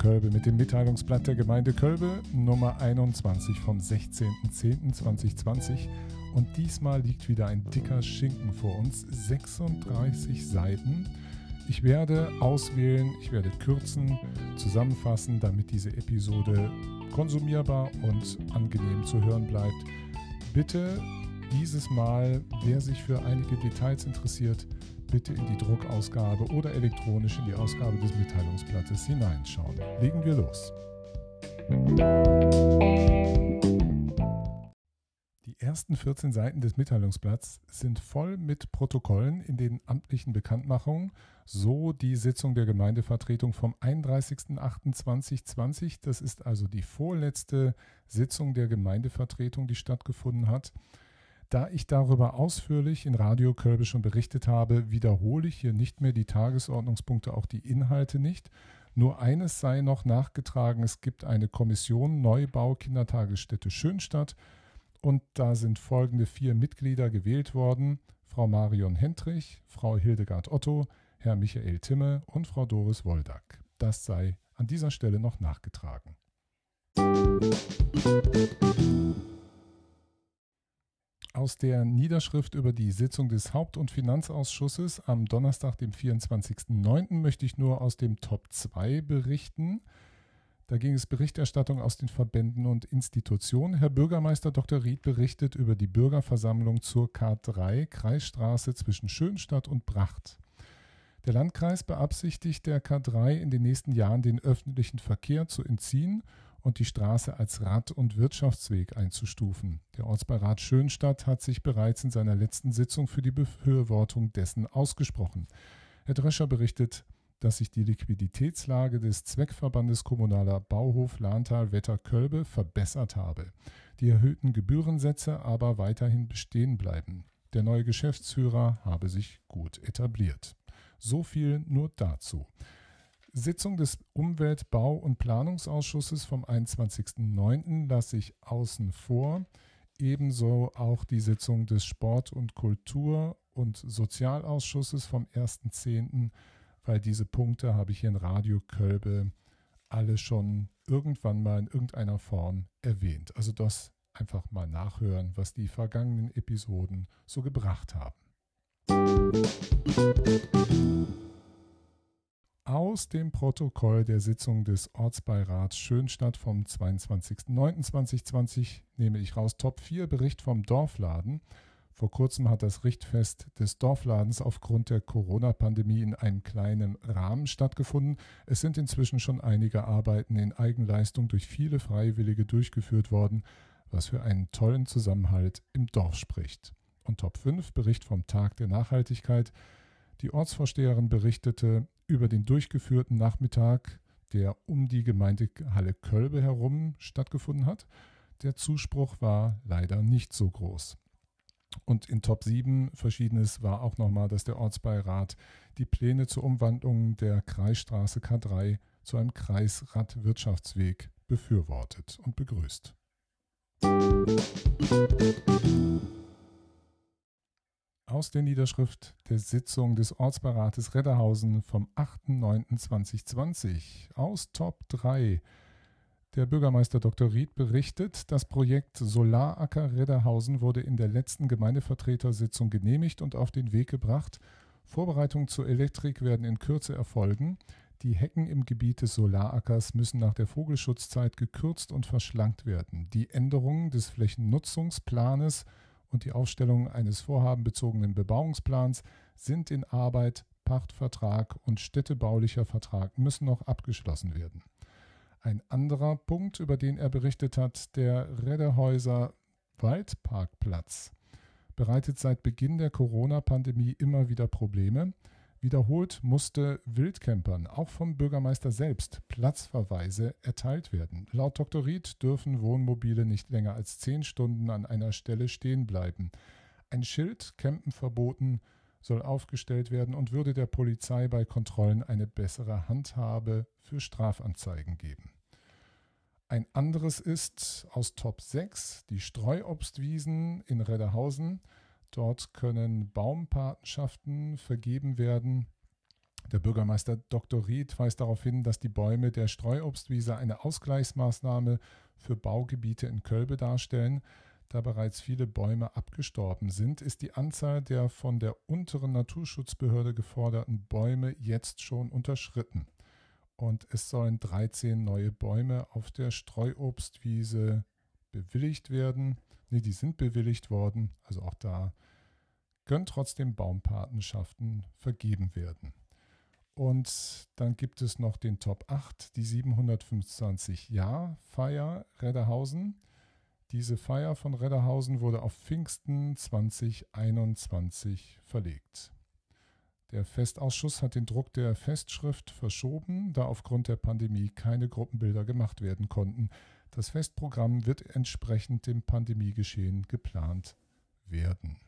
Kölbe mit dem Mitteilungsblatt der Gemeinde Kölbe, Nummer 21 vom 16.10.2020. Und diesmal liegt wieder ein dicker Schinken vor uns, 36 Seiten. Ich werde auswählen, ich werde kürzen, zusammenfassen, damit diese Episode konsumierbar und angenehm zu hören bleibt. Bitte dieses Mal, wer sich für einige Details interessiert, bitte in die Druckausgabe oder elektronisch in die Ausgabe des Mitteilungsblattes hineinschauen. Legen wir los. Die ersten 14 Seiten des Mitteilungsblatts sind voll mit Protokollen in den amtlichen Bekanntmachungen, so die Sitzung der Gemeindevertretung vom 31.08.2020. Das ist also die vorletzte Sitzung der Gemeindevertretung, die stattgefunden hat. Da ich darüber ausführlich in Radio Kölbe schon berichtet habe, wiederhole ich hier nicht mehr die Tagesordnungspunkte, auch die Inhalte nicht. Nur eines sei noch nachgetragen, es gibt eine Kommission Neubau Kindertagesstätte Schönstadt und da sind folgende vier Mitglieder gewählt worden. Frau Marion Hendrich, Frau Hildegard Otto, Herr Michael Timme und Frau Doris Woldack. Das sei an dieser Stelle noch nachgetragen. Aus der Niederschrift über die Sitzung des Haupt- und Finanzausschusses am Donnerstag, dem 24.09., möchte ich nur aus dem Top 2 berichten. Da ging es Berichterstattung aus den Verbänden und Institutionen. Herr Bürgermeister Dr. Ried berichtet über die Bürgerversammlung zur K3 Kreisstraße zwischen Schönstadt und Bracht. Der Landkreis beabsichtigt der K3 in den nächsten Jahren den öffentlichen Verkehr zu entziehen und die Straße als Rad- und Wirtschaftsweg einzustufen. Der Ortsbeirat Schönstadt hat sich bereits in seiner letzten Sitzung für die Befürwortung dessen ausgesprochen. Herr Drescher berichtet, dass sich die Liquiditätslage des Zweckverbandes Kommunaler Bauhof Lahntal-Wetter-Kölbe verbessert habe, die erhöhten Gebührensätze aber weiterhin bestehen bleiben. Der neue Geschäftsführer habe sich gut etabliert. So viel nur dazu. Sitzung des Umwelt-, Bau- und Planungsausschusses vom 21.09. lasse ich außen vor. Ebenso auch die Sitzung des Sport- und Kultur- und Sozialausschusses vom 1.10., weil diese Punkte habe ich hier in Radio Kölbe alle schon irgendwann mal in irgendeiner Form erwähnt. Also das einfach mal nachhören, was die vergangenen Episoden so gebracht haben aus dem Protokoll der Sitzung des Ortsbeirats Schönstadt vom 22.09.2020 nehme ich raus Top 4 Bericht vom Dorfladen. Vor kurzem hat das Richtfest des Dorfladens aufgrund der Corona-Pandemie in einem kleinen Rahmen stattgefunden. Es sind inzwischen schon einige Arbeiten in Eigenleistung durch viele Freiwillige durchgeführt worden, was für einen tollen Zusammenhalt im Dorf spricht. Und Top 5 Bericht vom Tag der Nachhaltigkeit. Die Ortsvorsteherin berichtete über den durchgeführten Nachmittag, der um die Gemeindehalle Kölbe herum stattgefunden hat. Der Zuspruch war leider nicht so groß. Und in Top 7 Verschiedenes war auch nochmal, dass der Ortsbeirat die Pläne zur Umwandlung der Kreisstraße K3 zu einem Kreisradwirtschaftsweg befürwortet und begrüßt. Aus der Niederschrift der Sitzung des Ortsbeirates Redderhausen vom 8.9.2020 aus Top 3. Der Bürgermeister Dr. Ried berichtet, das Projekt Solaracker Redderhausen wurde in der letzten Gemeindevertretersitzung genehmigt und auf den Weg gebracht. Vorbereitungen zur Elektrik werden in Kürze erfolgen. Die Hecken im Gebiet des Solarackers müssen nach der Vogelschutzzeit gekürzt und verschlankt werden. Die Änderungen des Flächennutzungsplanes und die Aufstellung eines vorhabenbezogenen Bebauungsplans sind in Arbeit, Pachtvertrag und städtebaulicher Vertrag müssen noch abgeschlossen werden. Ein anderer Punkt, über den er berichtet hat, der Reddehäuser Waldparkplatz bereitet seit Beginn der Corona-Pandemie immer wieder Probleme. Wiederholt musste Wildcampern, auch vom Bürgermeister selbst, Platzverweise erteilt werden. Laut Dr. Ried dürfen Wohnmobile nicht länger als zehn Stunden an einer Stelle stehen bleiben. Ein Schild, Campen verboten, soll aufgestellt werden und würde der Polizei bei Kontrollen eine bessere Handhabe für Strafanzeigen geben. Ein anderes ist aus Top 6 die Streuobstwiesen in Redderhausen. Dort können Baumpatenschaften vergeben werden. Der Bürgermeister Dr. Ried weist darauf hin, dass die Bäume der Streuobstwiese eine Ausgleichsmaßnahme für Baugebiete in Kölbe darstellen. Da bereits viele Bäume abgestorben sind, ist die Anzahl der von der unteren Naturschutzbehörde geforderten Bäume jetzt schon unterschritten. Und es sollen 13 neue Bäume auf der Streuobstwiese bewilligt werden. Ne, die sind bewilligt worden. Also auch da können trotzdem Baumpatenschaften vergeben werden. Und dann gibt es noch den Top 8, die 725-Jahr-Feier Redderhausen. Diese Feier von Redderhausen wurde auf Pfingsten 2021 verlegt. Der Festausschuss hat den Druck der Festschrift verschoben, da aufgrund der Pandemie keine Gruppenbilder gemacht werden konnten. Das Festprogramm wird entsprechend dem Pandemiegeschehen geplant werden.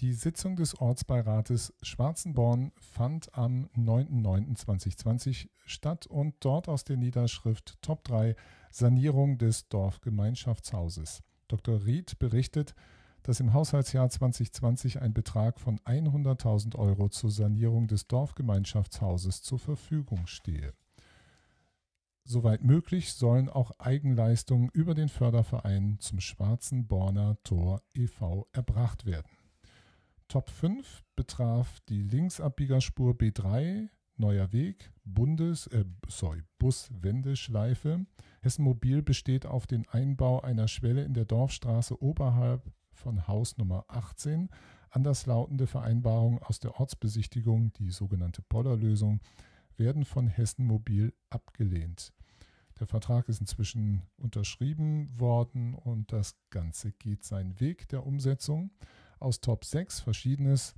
Die Sitzung des Ortsbeirates Schwarzenborn fand am 9.09.2020 statt und dort aus der Niederschrift Top 3 Sanierung des Dorfgemeinschaftshauses. Dr. Ried berichtet, dass im Haushaltsjahr 2020 ein Betrag von 100.000 Euro zur Sanierung des Dorfgemeinschaftshauses zur Verfügung stehe. Soweit möglich sollen auch Eigenleistungen über den Förderverein zum Schwarzen Borner Tor e.V. erbracht werden. Top 5 betraf die Linksabbiegerspur B3, Neuer Weg, Bundes, äh, sorry, Buswendeschleife. Hessen Mobil besteht auf den Einbau einer Schwelle in der Dorfstraße oberhalb von Haus Nummer 18. Anderslautende Vereinbarungen aus der Ortsbesichtigung, die sogenannte Pollerlösung, werden von Hessen Mobil abgelehnt. Der Vertrag ist inzwischen unterschrieben worden und das Ganze geht seinen Weg der Umsetzung aus Top 6 Verschiedenes.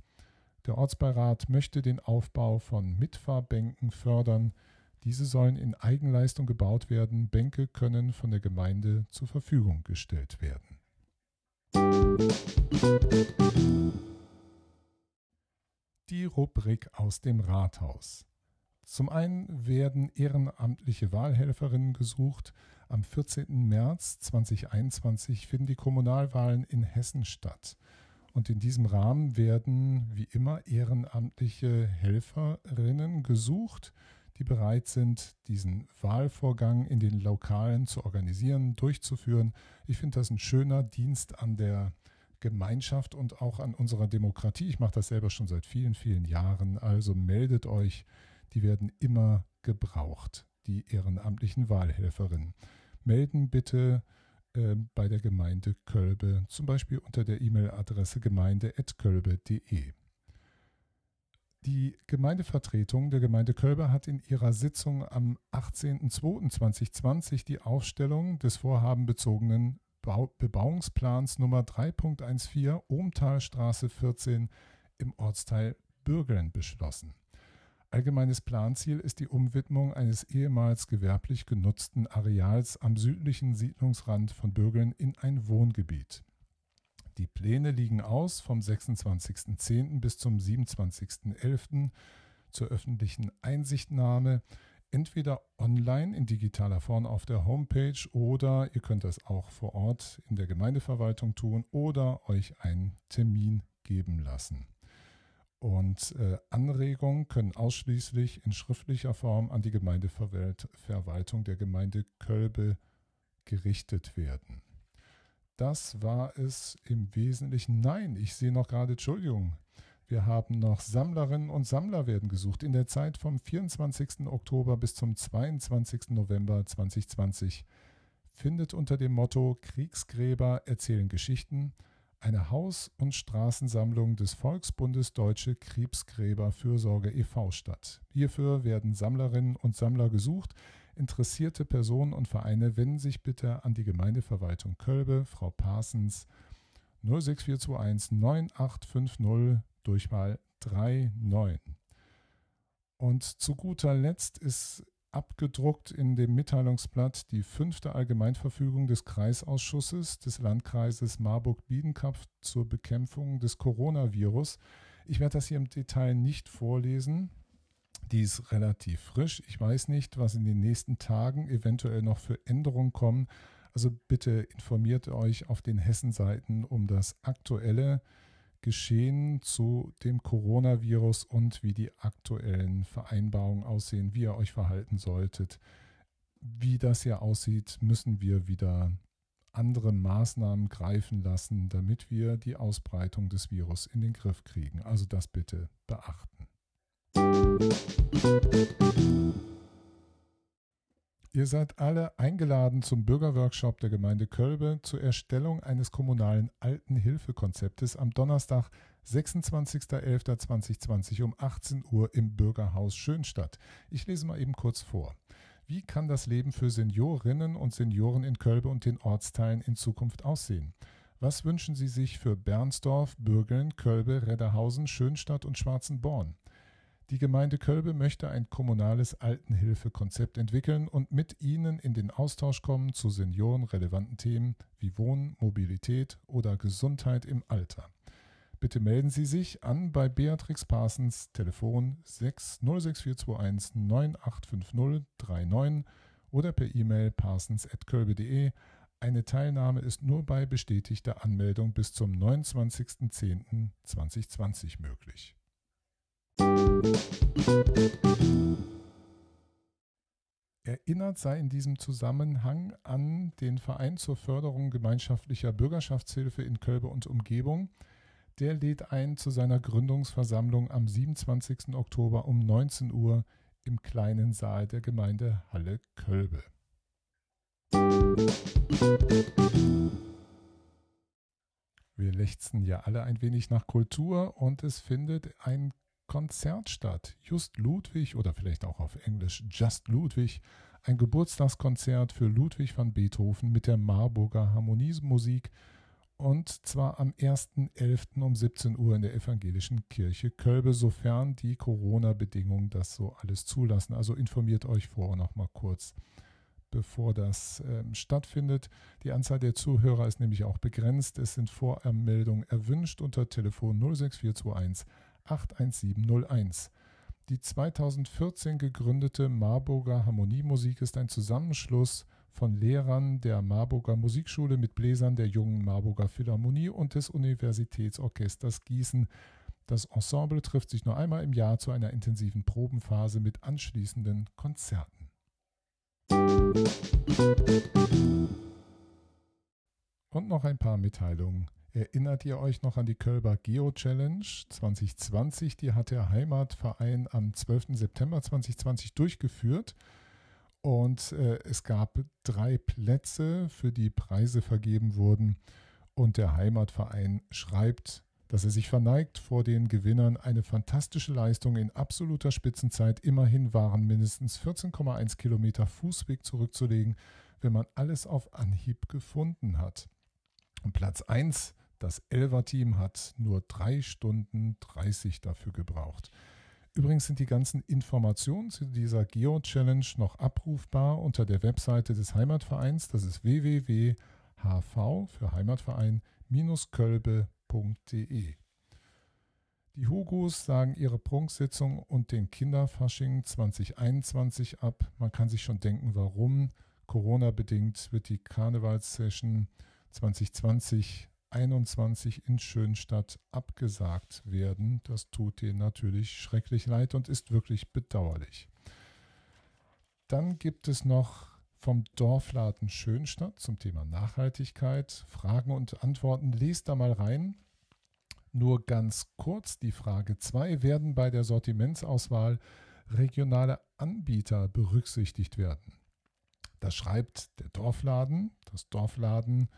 Der Ortsbeirat möchte den Aufbau von Mitfahrbänken fördern. Diese sollen in Eigenleistung gebaut werden. Bänke können von der Gemeinde zur Verfügung gestellt werden. Die Rubrik aus dem Rathaus. Zum einen werden ehrenamtliche Wahlhelferinnen gesucht. Am 14. März 2021 finden die Kommunalwahlen in Hessen statt. Und in diesem Rahmen werden wie immer ehrenamtliche Helferinnen gesucht, die bereit sind, diesen Wahlvorgang in den Lokalen zu organisieren, durchzuführen. Ich finde das ein schöner Dienst an der Gemeinschaft und auch an unserer Demokratie. Ich mache das selber schon seit vielen, vielen Jahren. Also meldet euch, die werden immer gebraucht, die ehrenamtlichen Wahlhelferinnen. Melden bitte äh, bei der Gemeinde Kölbe, zum Beispiel unter der E-Mail-Adresse gemeinde.kölbe.de. Die Gemeindevertretung der Gemeinde Kölbe hat in ihrer Sitzung am 18.02.2020 die Aufstellung des vorhabenbezogenen Bebauungsplans Nummer 3.14 Ohmtalstraße 14 im Ortsteil Bürgeln beschlossen. Allgemeines Planziel ist die Umwidmung eines ehemals gewerblich genutzten Areals am südlichen Siedlungsrand von Bürgeln in ein Wohngebiet. Die Pläne liegen aus vom 26.10. bis zum 27.11. zur öffentlichen Einsichtnahme, entweder online in digitaler Form auf der Homepage oder ihr könnt das auch vor Ort in der Gemeindeverwaltung tun oder euch einen Termin geben lassen. Und äh, Anregungen können ausschließlich in schriftlicher Form an die Gemeindeverwaltung der Gemeinde Kölbe gerichtet werden. Das war es im Wesentlichen. Nein, ich sehe noch gerade, Entschuldigung, wir haben noch Sammlerinnen und Sammler werden gesucht. In der Zeit vom 24. Oktober bis zum 22. November 2020 findet unter dem Motto Kriegsgräber erzählen Geschichten eine Haus- und Straßensammlung des Volksbundes Deutsche Krebsgräberfürsorge e.V. statt. Hierfür werden Sammlerinnen und Sammler gesucht. Interessierte Personen und Vereine wenden sich bitte an die Gemeindeverwaltung Kölbe, Frau Parsens 06421 9850 Durchwahl 39. Und zu guter Letzt ist abgedruckt in dem Mitteilungsblatt die fünfte Allgemeinverfügung des Kreisausschusses des Landkreises Marburg-Biedenkopf zur Bekämpfung des Coronavirus. Ich werde das hier im Detail nicht vorlesen. Die ist relativ frisch. Ich weiß nicht, was in den nächsten Tagen eventuell noch für Änderungen kommen. Also bitte informiert euch auf den Hessenseiten um das aktuelle Geschehen zu dem Coronavirus und wie die aktuellen Vereinbarungen aussehen, wie ihr euch verhalten solltet. Wie das hier aussieht, müssen wir wieder andere Maßnahmen greifen lassen, damit wir die Ausbreitung des Virus in den Griff kriegen. Also das bitte beachten. Ihr seid alle eingeladen zum Bürgerworkshop der Gemeinde Kölbe zur Erstellung eines kommunalen Altenhilfekonzeptes am Donnerstag, 26.11.2020 um 18 Uhr im Bürgerhaus Schönstadt. Ich lese mal eben kurz vor. Wie kann das Leben für Seniorinnen und Senioren in Kölbe und den Ortsteilen in Zukunft aussehen? Was wünschen Sie sich für Bernsdorf, Bürgeln, Kölbe, Redderhausen, Schönstadt und Schwarzenborn? Die Gemeinde Kölbe möchte ein kommunales Altenhilfekonzept entwickeln und mit Ihnen in den Austausch kommen zu seniorenrelevanten Themen wie Wohnen, Mobilität oder Gesundheit im Alter. Bitte melden Sie sich an bei Beatrix Parsons, Telefon 6 06421 985039 oder per E-Mail parsons.kölbe.de. Eine Teilnahme ist nur bei bestätigter Anmeldung bis zum 29.10.2020 möglich. Erinnert sei in diesem Zusammenhang an den Verein zur Förderung gemeinschaftlicher Bürgerschaftshilfe in Kölbe und Umgebung. Der lädt ein zu seiner Gründungsversammlung am 27. Oktober um 19 Uhr im kleinen Saal der Gemeinde Halle Kölbe. Wir lechzen ja alle ein wenig nach Kultur und es findet ein Konzert statt. Just Ludwig oder vielleicht auch auf Englisch Just Ludwig, ein Geburtstagskonzert für Ludwig van Beethoven mit der Marburger Harmoniemusik und zwar am 1.11. um 17 Uhr in der Evangelischen Kirche Kölbe, sofern die Corona-Bedingungen das so alles zulassen. Also informiert euch vorher noch mal kurz, bevor das ähm, stattfindet. Die Anzahl der Zuhörer ist nämlich auch begrenzt. Es sind Voranmeldungen erwünscht unter Telefon 06421 81701. Die 2014 gegründete Marburger Harmoniemusik ist ein Zusammenschluss von Lehrern der Marburger Musikschule mit Bläsern der jungen Marburger Philharmonie und des Universitätsorchesters Gießen. Das Ensemble trifft sich nur einmal im Jahr zu einer intensiven Probenphase mit anschließenden Konzerten. Und noch ein paar Mitteilungen. Erinnert ihr euch noch an die Kölber Geo Challenge 2020? Die hat der Heimatverein am 12. September 2020 durchgeführt. Und äh, es gab drei Plätze, für die Preise vergeben wurden. Und der Heimatverein schreibt, dass er sich verneigt vor den Gewinnern. Eine fantastische Leistung in absoluter Spitzenzeit. Immerhin waren mindestens 14,1 Kilometer Fußweg zurückzulegen, wenn man alles auf Anhieb gefunden hat. Und Platz 1 das Elver-Team hat nur drei Stunden 30 dafür gebraucht. Übrigens sind die ganzen Informationen zu dieser Geo-Challenge noch abrufbar unter der Webseite des Heimatvereins. Das ist www.hv für Heimatverein-kölbe.de. Die Hugos sagen ihre Prunksitzung und den Kinderfasching 2021 ab. Man kann sich schon denken, warum. Corona-bedingt wird die Karnevalssession 2020 21 in Schönstadt abgesagt werden. Das tut dir natürlich schrecklich leid und ist wirklich bedauerlich. Dann gibt es noch vom Dorfladen Schönstadt zum Thema Nachhaltigkeit Fragen und Antworten. Lest da mal rein. Nur ganz kurz die Frage 2. Werden bei der Sortimentsauswahl regionale Anbieter berücksichtigt werden? Das schreibt der Dorfladen. Das Dorfladen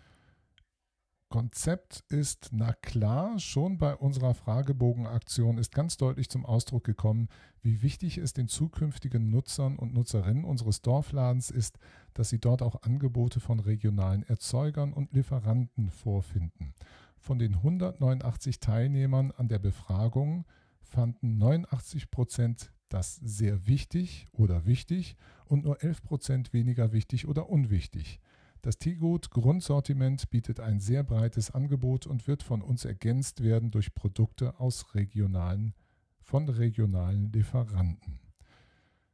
Konzept ist, na klar, schon bei unserer Fragebogenaktion ist ganz deutlich zum Ausdruck gekommen, wie wichtig es den zukünftigen Nutzern und Nutzerinnen unseres Dorfladens ist, dass sie dort auch Angebote von regionalen Erzeugern und Lieferanten vorfinden. Von den 189 Teilnehmern an der Befragung fanden 89 Prozent das sehr wichtig oder wichtig und nur 11 Prozent weniger wichtig oder unwichtig. Das Teegut Grundsortiment bietet ein sehr breites Angebot und wird von uns ergänzt werden durch Produkte aus regionalen, von regionalen Lieferanten.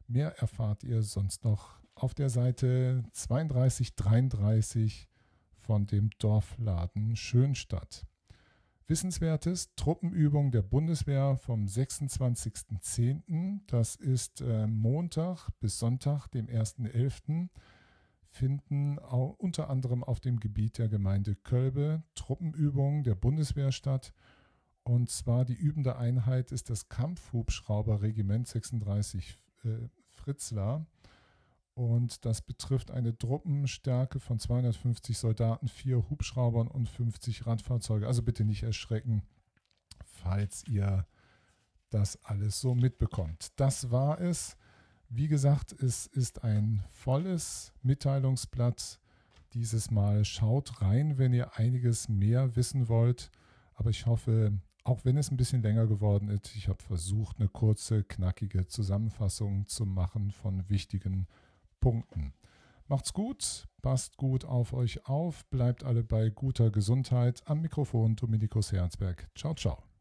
Mehr erfahrt ihr sonst noch auf der Seite 3233 von dem Dorfladen Schönstadt. Wissenswertes Truppenübung der Bundeswehr vom 26.10. Das ist äh, Montag bis Sonntag, dem 1.11. finden unter anderem auf dem Gebiet der Gemeinde Kölbe Truppenübungen der Bundeswehr statt. Und zwar die übende Einheit ist das Kampfhubschrauberregiment 36 äh, Fritzlar. Und das betrifft eine Truppenstärke von 250 Soldaten, vier Hubschraubern und 50 Radfahrzeuge. Also bitte nicht erschrecken, falls ihr das alles so mitbekommt. Das war es. Wie gesagt, es ist ein volles Mitteilungsblatt. Dieses Mal schaut rein, wenn ihr einiges mehr wissen wollt. Aber ich hoffe, auch wenn es ein bisschen länger geworden ist, ich habe versucht, eine kurze, knackige Zusammenfassung zu machen von wichtigen Punkten. Macht's gut, passt gut auf euch auf, bleibt alle bei guter Gesundheit. Am Mikrofon Dominikus Herzberg. Ciao, ciao.